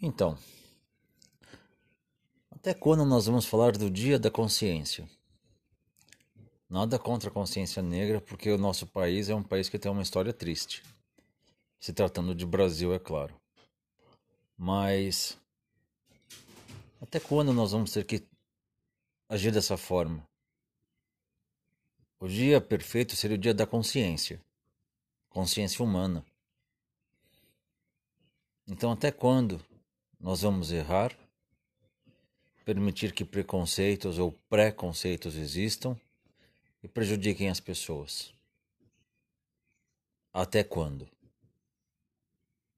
Então, até quando nós vamos falar do Dia da Consciência? Nada contra a consciência negra, porque o nosso país é um país que tem uma história triste. Se tratando de Brasil, é claro. Mas até quando nós vamos ter que agir dessa forma? O dia perfeito seria o dia da consciência, consciência humana. Então, até quando nós vamos errar, permitir que preconceitos ou preconceitos existam e prejudiquem as pessoas. Até quando?